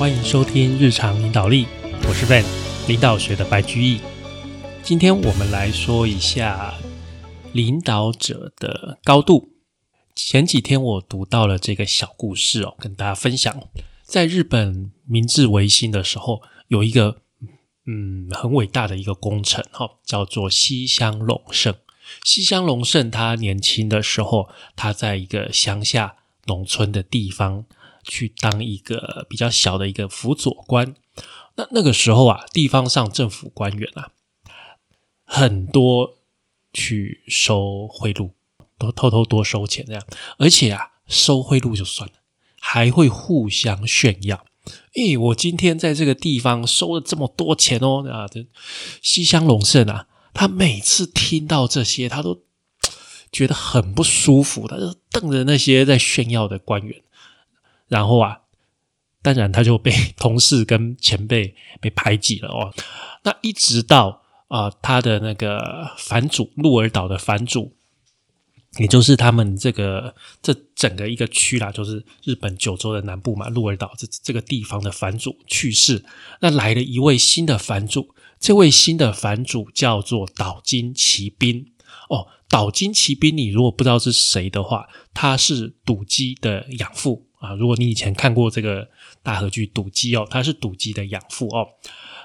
欢迎收听日常领导力，我是 Van，领导学的白居易。今天我们来说一下领导者的高度。前几天我读到了这个小故事哦，跟大家分享。在日本明治维新的时候，有一个嗯很伟大的一个工程哈，叫做西乡隆盛。西乡隆盛他年轻的时候，他在一个乡下农村的地方去当一个比较小的一个辅佐官。那那个时候啊，地方上政府官员啊，很多去收贿赂，都偷偷多收钱这样，而且啊，收贿赂就算了，还会互相炫耀。诶，我今天在这个地方收了这么多钱哦啊！这西乡隆盛啊。他每次听到这些，他都觉得很不舒服，他就瞪着那些在炫耀的官员，然后啊，当然他就被 同事跟前辈被排挤了哦。那一直到啊，他的那个反主鹿儿岛的反主，也就是他们这个这整个一个区啦，就是日本九州的南部嘛，鹿儿岛这这个地方的反主去世，那来了一位新的反主。这位新的反主叫做岛津骑兵哦，岛津骑兵，你如果不知道是谁的话，他是赌姬的养父啊。如果你以前看过这个大和剧《赌姬》哦，他是赌姬的养父哦。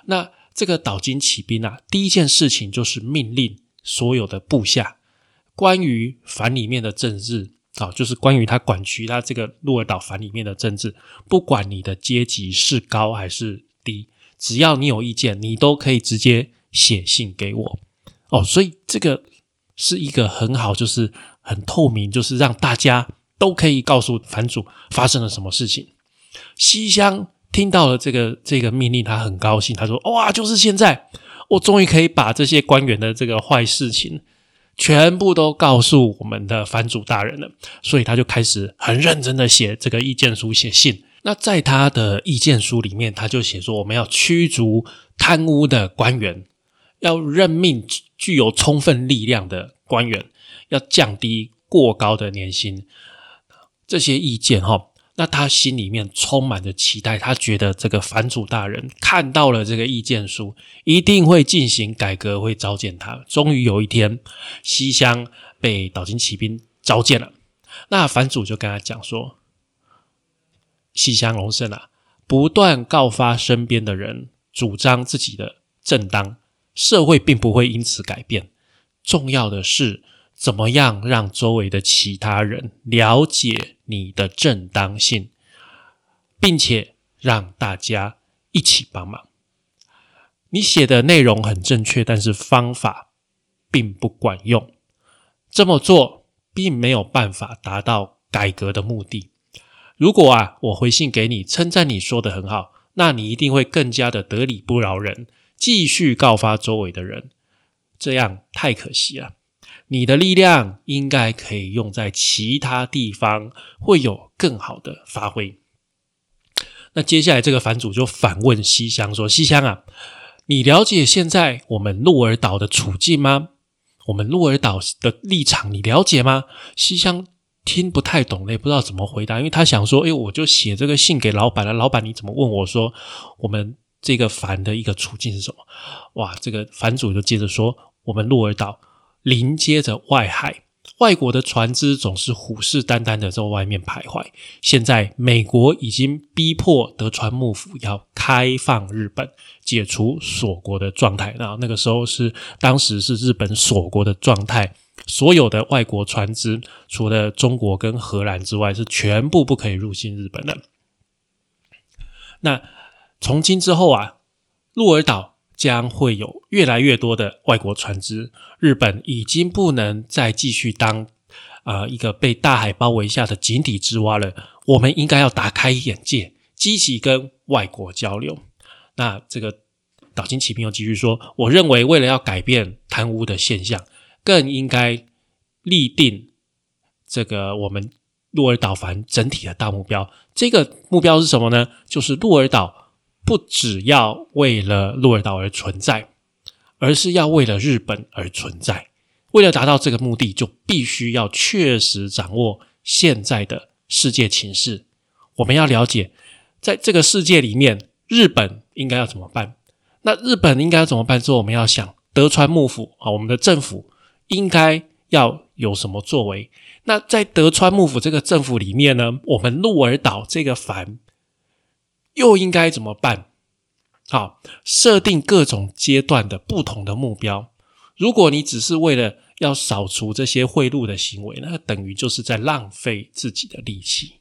那这个岛津骑兵啊，第一件事情就是命令所有的部下，关于反里面的政治啊，就是关于他管区他这个鹿儿岛反里面的政治，不管你的阶级是高还是低。只要你有意见，你都可以直接写信给我哦。所以这个是一个很好，就是很透明，就是让大家都可以告诉反主发生了什么事情。西乡听到了这个这个命令，他很高兴，他说：“哇，就是现在，我终于可以把这些官员的这个坏事情全部都告诉我们的反主大人了。”所以他就开始很认真的写这个意见书，写信。那在他的意见书里面，他就写说，我们要驱逐贪污的官员，要任命具有充分力量的官员，要降低过高的年薪。这些意见哈，那他心里面充满着期待，他觉得这个反主大人看到了这个意见书，一定会进行改革，会召见他。终于有一天，西乡被岛津骑兵召见了，那反主就跟他讲说。西乡隆盛啊，不断告发身边的人，主张自己的正当，社会并不会因此改变。重要的是，怎么样让周围的其他人了解你的正当性，并且让大家一起帮忙。你写的内容很正确，但是方法并不管用。这么做并没有办法达到改革的目的。如果啊，我回信给你，称赞你说的很好，那你一定会更加的得理不饶人，继续告发周围的人，这样太可惜了。你的力量应该可以用在其他地方，会有更好的发挥。那接下来这个反主就反问西乡说：“西乡啊，你了解现在我们鹿儿岛的处境吗？我们鹿儿岛的立场你了解吗？”西乡。听不太懂嘞，不知道怎么回答，因为他想说：“哎，我就写这个信给老板了，老板你怎么问我说我们这个反的一个处境是什么？”哇，这个反主就接着说：“我们鹿儿岛临接着外海，外国的船只总是虎视眈眈的在外面徘徊。现在美国已经逼迫德川幕府要开放日本，解除锁国的状态。那那个时候是当时是日本锁国的状态。”所有的外国船只，除了中国跟荷兰之外，是全部不可以入侵日本的。那从今之后啊，鹿儿岛将会有越来越多的外国船只，日本已经不能再继续当啊一个被大海包围下的井底之蛙了。我们应该要打开眼界，积极跟外国交流。那这个岛津启兵又继续说：“我认为，为了要改变贪污的现象。”更应该立定这个我们鹿儿岛凡整体的大目标。这个目标是什么呢？就是鹿儿岛不只要为了鹿儿岛而存在，而是要为了日本而存在。为了达到这个目的，就必须要确实掌握现在的世界情势。我们要了解在这个世界里面，日本应该要怎么办？那日本应该要怎么办？之后我们要想德川幕府啊，我们的政府应该要有什么作为？那在德川幕府这个政府里面呢，我们鹿儿岛这个藩又应该怎么办？好，设定各种阶段的不同的目标。如果你只是为了要扫除这些贿赂的行为，那等于就是在浪费自己的力气。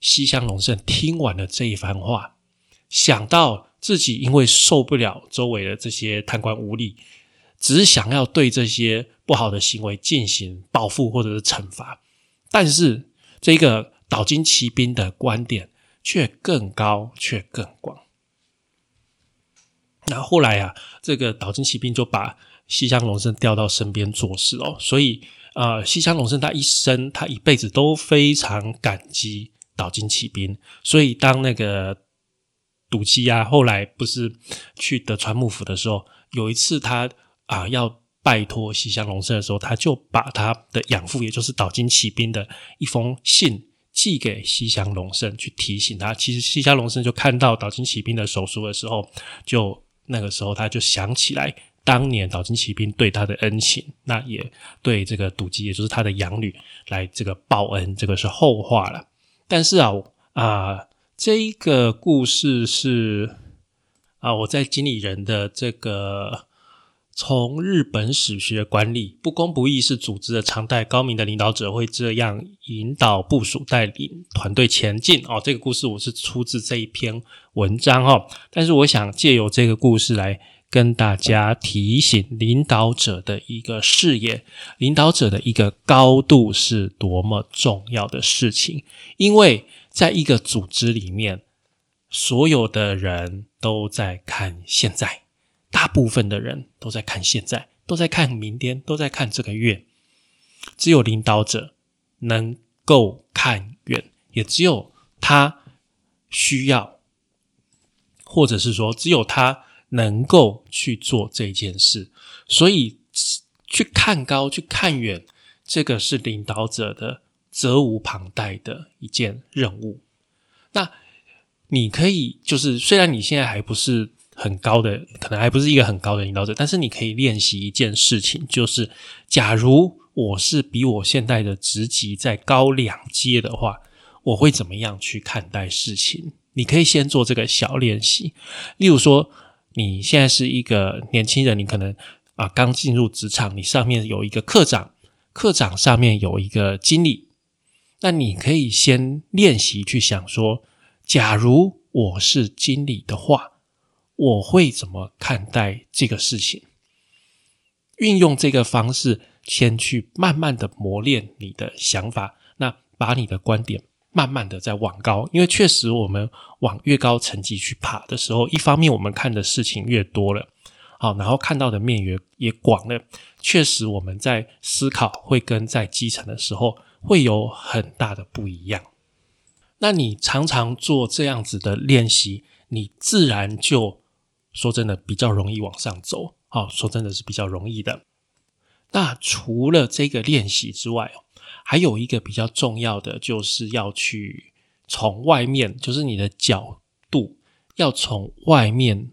西乡隆盛听完了这一番话，想到自己因为受不了周围的这些贪官污吏，只想要对这些不好的行为进行报复或者是惩罚，但是这个岛津骑兵的观点却更高，却更广。那后来啊，这个岛津骑兵就把西乡隆盛调到身边做事哦，所以呃，西乡隆盛他一生他一辈子都非常感激岛津骑兵，所以当那个赌姬啊后来不是去德川幕府的时候，有一次他啊要拜托西乡隆盛的时候，他就把他的养父，也就是岛津骑兵的一封信寄给西乡隆盛，去提醒他。其实西乡隆盛就看到岛津骑兵的手书的时候，就。那个时候，他就想起来当年岛津骑兵对他的恩情，那也对这个赌姬，也就是他的养女来这个报恩，这个是后话了。但是啊啊，这一个故事是啊，我在经理人的这个。从日本史学管理，不公不义是组织的常态。高明的领导者会这样引导部署，带领团队前进。哦，这个故事我是出自这一篇文章哦。但是我想借由这个故事来跟大家提醒领导者的一个视野，领导者的一个高度是多么重要的事情。因为在一个组织里面，所有的人都在看现在。大部分的人都在看现在，都在看明天，都在看这个月。只有领导者能够看远，也只有他需要，或者是说，只有他能够去做这件事。所以，去看高，去看远，这个是领导者的责无旁贷的一件任务。那你可以，就是虽然你现在还不是。很高的，可能还不是一个很高的领导者，但是你可以练习一件事情，就是假如我是比我现在的职级再高两阶的话，我会怎么样去看待事情？你可以先做这个小练习。例如说，你现在是一个年轻人，你可能啊刚进入职场，你上面有一个科长，科长上面有一个经理，那你可以先练习去想说，假如我是经理的话。我会怎么看待这个事情？运用这个方式，先去慢慢的磨练你的想法，那把你的观点慢慢的在往高。因为确实，我们往越高层级去爬的时候，一方面我们看的事情越多了，好，然后看到的面也也广了。确实，我们在思考会跟在基层的时候会有很大的不一样。那你常常做这样子的练习，你自然就。说真的，比较容易往上走。好，说真的是比较容易的。那除了这个练习之外，还有一个比较重要的，就是要去从外面，就是你的角度，要从外面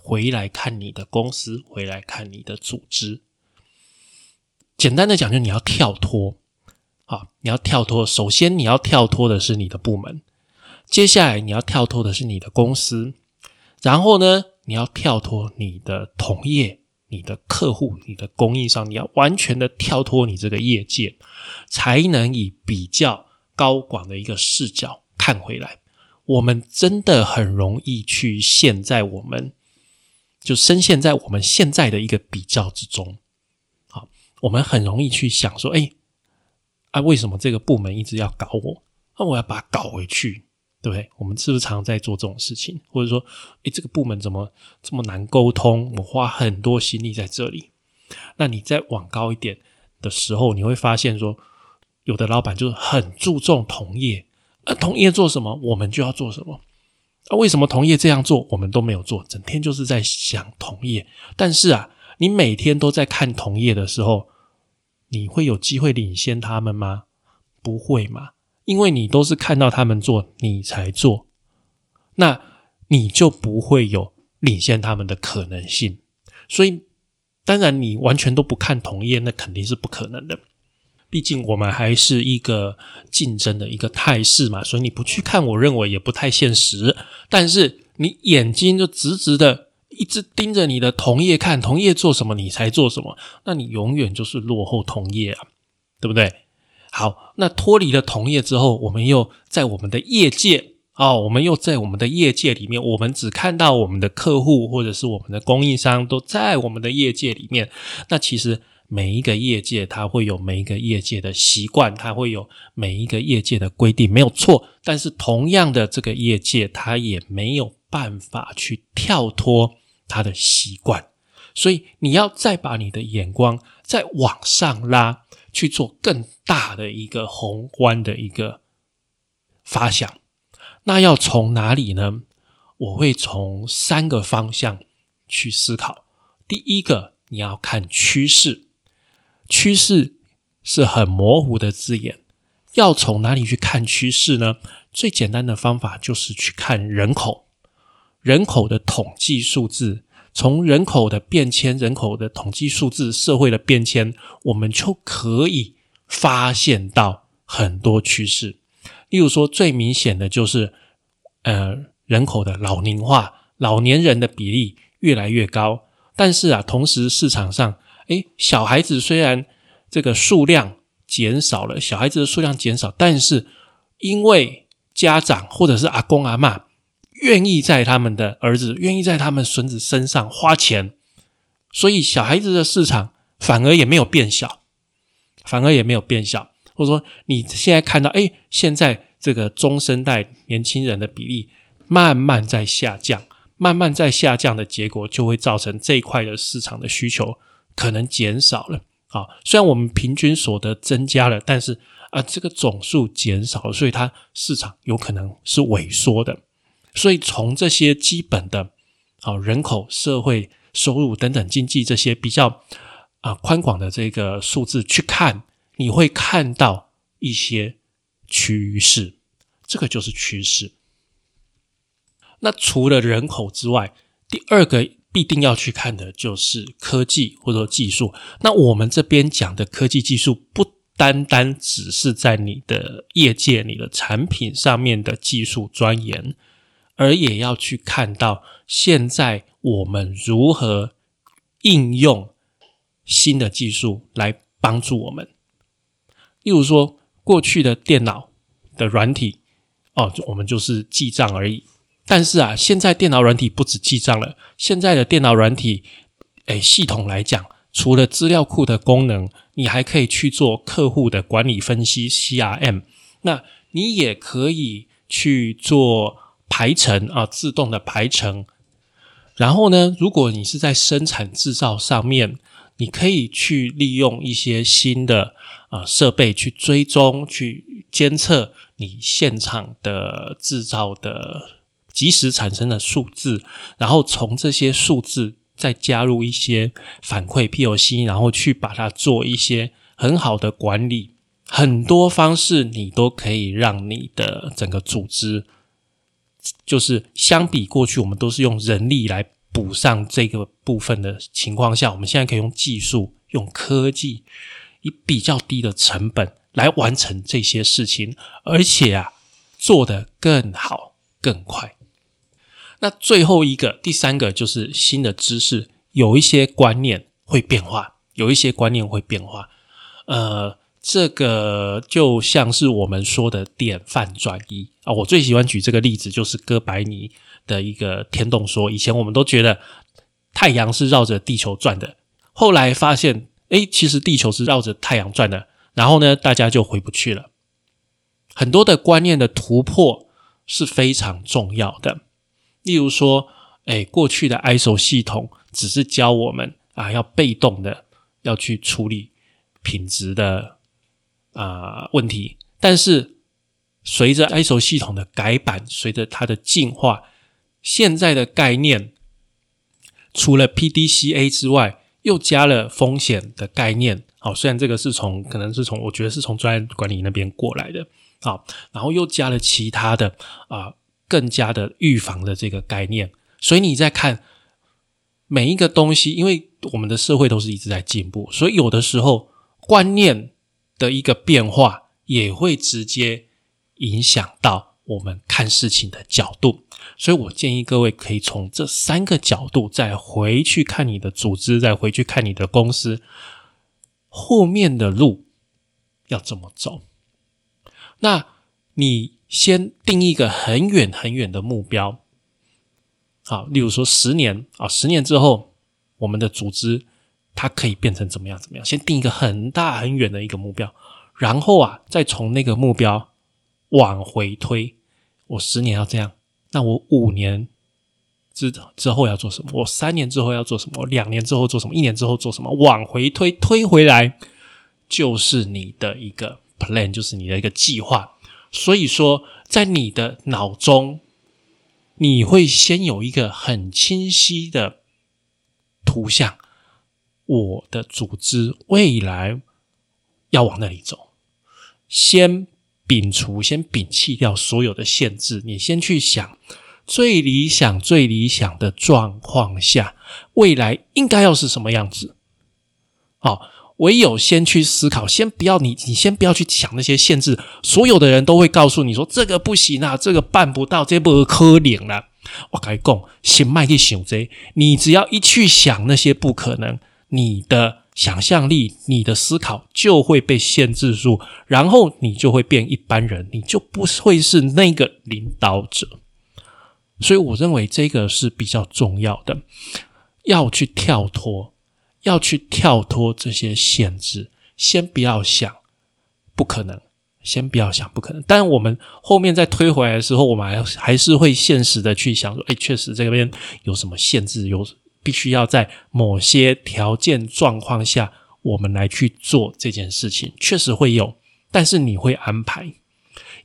回来看你的公司，回来看你的组织。简单的讲，就你要跳脱。好，你要跳脱。首先，你要跳脱的是你的部门。接下来，你要跳脱的是你的公司。然后呢？你要跳脱你的同业、你的客户、你的供应商，你要完全的跳脱你这个业界，才能以比较高广的一个视角看回来。我们真的很容易去陷在我们就深陷在我们现在的一个比较之中。好，我们很容易去想说：“哎，啊，为什么这个部门一直要搞我？那我要把它搞回去。”对？我们是不是常在做这种事情？或者说，诶，这个部门怎么这么难沟通？我花很多心力在这里。那你再往高一点的时候，你会发现说，有的老板就是很注重同业，呃，同业做什么，我们就要做什么。啊，为什么同业这样做，我们都没有做？整天就是在想同业。但是啊，你每天都在看同业的时候，你会有机会领先他们吗？不会嘛。因为你都是看到他们做，你才做，那你就不会有领先他们的可能性。所以，当然你完全都不看同业，那肯定是不可能的。毕竟我们还是一个竞争的一个态势嘛，所以你不去看，我认为也不太现实。但是你眼睛就直直的一直盯着你的同业看，同业做什么你才做什么，那你永远就是落后同业啊，对不对？好，那脱离了同业之后，我们又在我们的业界啊，我们又在我们的业界里面，我们只看到我们的客户或者是我们的供应商都在我们的业界里面，那其实。每一个业界，它会有每一个业界的习惯，它会有每一个业界的规定，没有错。但是，同样的，这个业界它也没有办法去跳脱它的习惯，所以你要再把你的眼光再往上拉，去做更大的一个宏观的一个发想。那要从哪里呢？我会从三个方向去思考。第一个，你要看趋势。趋势是很模糊的字眼，要从哪里去看趋势呢？最简单的方法就是去看人口，人口的统计数字，从人口的变迁、人口的统计数字、社会的变迁，我们就可以发现到很多趋势。例如说，最明显的就是，呃，人口的老龄化，老年人的比例越来越高，但是啊，同时市场上。诶，小孩子虽然这个数量减少了，小孩子的数量减少，但是因为家长或者是阿公阿妈愿意在他们的儿子、愿意在他们孙子身上花钱，所以小孩子的市场反而也没有变小，反而也没有变小。或者说，你现在看到，诶，现在这个中生代年轻人的比例慢慢在下降，慢慢在下降的结果，就会造成这一块的市场的需求。可能减少了啊，虽然我们平均所得增加了，但是啊，这个总数减少了，所以它市场有可能是萎缩的。所以从这些基本的啊人口、社会收入等等经济这些比较啊宽广的这个数字去看，你会看到一些趋势，这个就是趋势。那除了人口之外，第二个。必定要去看的就是科技或者说技术。那我们这边讲的科技技术，不单单只是在你的业界、你的产品上面的技术钻研，而也要去看到现在我们如何应用新的技术来帮助我们。例如说，过去的电脑的软体，哦，我们就是记账而已。但是啊，现在电脑软体不止记账了。现在的电脑软体，哎，系统来讲，除了资料库的功能，你还可以去做客户的管理分析 （CRM）。那你也可以去做排程啊，自动的排程。然后呢，如果你是在生产制造上面，你可以去利用一些新的啊设备去追踪、去监测你现场的制造的。及时产生的数字，然后从这些数字再加入一些反馈 POC，然后去把它做一些很好的管理。很多方式你都可以让你的整个组织，就是相比过去我们都是用人力来补上这个部分的情况下，我们现在可以用技术、用科技，以比较低的成本来完成这些事情，而且啊，做得更好、更快。那最后一个、第三个就是新的知识，有一些观念会变化，有一些观念会变化。呃，这个就像是我们说的典范转移啊。我最喜欢举这个例子，就是哥白尼的一个天动说。以前我们都觉得太阳是绕着地球转的，后来发现，诶，其实地球是绕着太阳转的。然后呢，大家就回不去了。很多的观念的突破是非常重要的。例如说，哎，过去的 ISO 系统只是教我们啊，要被动的要去处理品质的啊问题。但是随着 ISO 系统的改版，随着它的进化，现在的概念除了 PDCA 之外，又加了风险的概念。好，虽然这个是从可能是从我觉得是从专业管理那边过来的。好，然后又加了其他的啊。更加的预防的这个概念。所以你在看每一个东西，因为我们的社会都是一直在进步，所以有的时候观念的一个变化也会直接影响到我们看事情的角度。所以我建议各位可以从这三个角度再回去看你的组织，再回去看你的公司后面的路要怎么走。那你先定一个很远很远的目标。好，例如说十年啊，十年之后，我们的组织它可以变成怎么样？怎么样？先定一个很大很远的一个目标，然后啊，再从那个目标往回推。我十年要这样，那我五年之之后要做什么？我三年之后要做什么？我两年之后做什么？一年之后做什么？往回推，推回来就是你的一个 plan，就是你的一个计划。所以说，在你的脑中。你会先有一个很清晰的图像，我的组织未来要往那里走。先摒除，先摒弃掉所有的限制，你先去想最理想、最理想的状况下，未来应该要是什么样子。好。唯有先去思考，先不要你，你先不要去想那些限制。所有的人都会告诉你说这个不行啊，这个办不到，这不可能了。我跟你讲，先迈去想这，你只要一去想那些不可能，你的想象力、你的思考就会被限制住，然后你就会变一般人，你就不会是那个领导者。所以，我认为这个是比较重要的，要去跳脱。要去跳脱这些限制，先不要想不可能，先不要想不可能。但我们后面再推回来的时候，我们还还是会现实的去想说，哎，确实这边有什么限制，有必须要在某些条件状况下，我们来去做这件事情，确实会有。但是你会安排，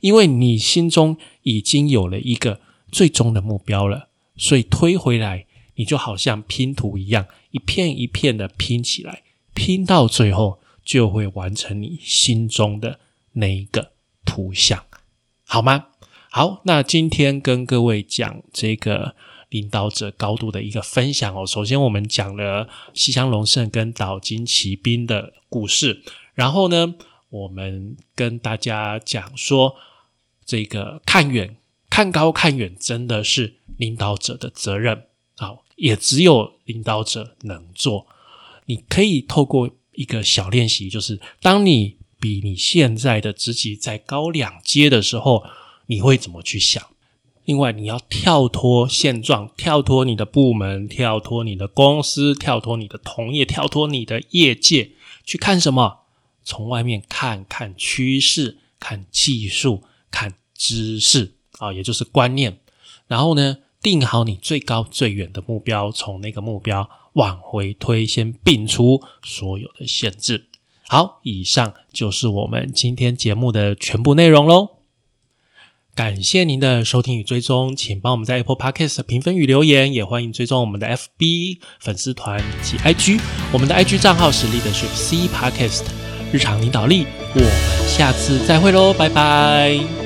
因为你心中已经有了一个最终的目标了，所以推回来，你就好像拼图一样。一片一片的拼起来，拼到最后就会完成你心中的那一个图像，好吗？好，那今天跟各位讲这个领导者高度的一个分享哦。首先，我们讲了西乡隆盛跟岛津骑兵的故事，然后呢，我们跟大家讲说，这个看远、看高、看远，真的是领导者的责任。好。也只有领导者能做。你可以透过一个小练习，就是当你比你现在的职级再高两阶的时候，你会怎么去想？另外，你要跳脱现状，跳脱你的部门，跳脱你的公司，跳脱你的同业，跳脱你的业界，去看什么？从外面看看趋势，看技术，看知识啊，也就是观念。然后呢？定好你最高最远的目标，从那个目标往回推，先摒除所有的限制。好，以上就是我们今天节目的全部内容喽。感谢您的收听与追踪，请帮我们在 Apple Podcast 评分与留言，也欢迎追踪我们的 FB 粉丝团以及 IG。我们的 IG 账号是 Leadership C Podcast 日常领导力。我们下次再会喽，拜拜。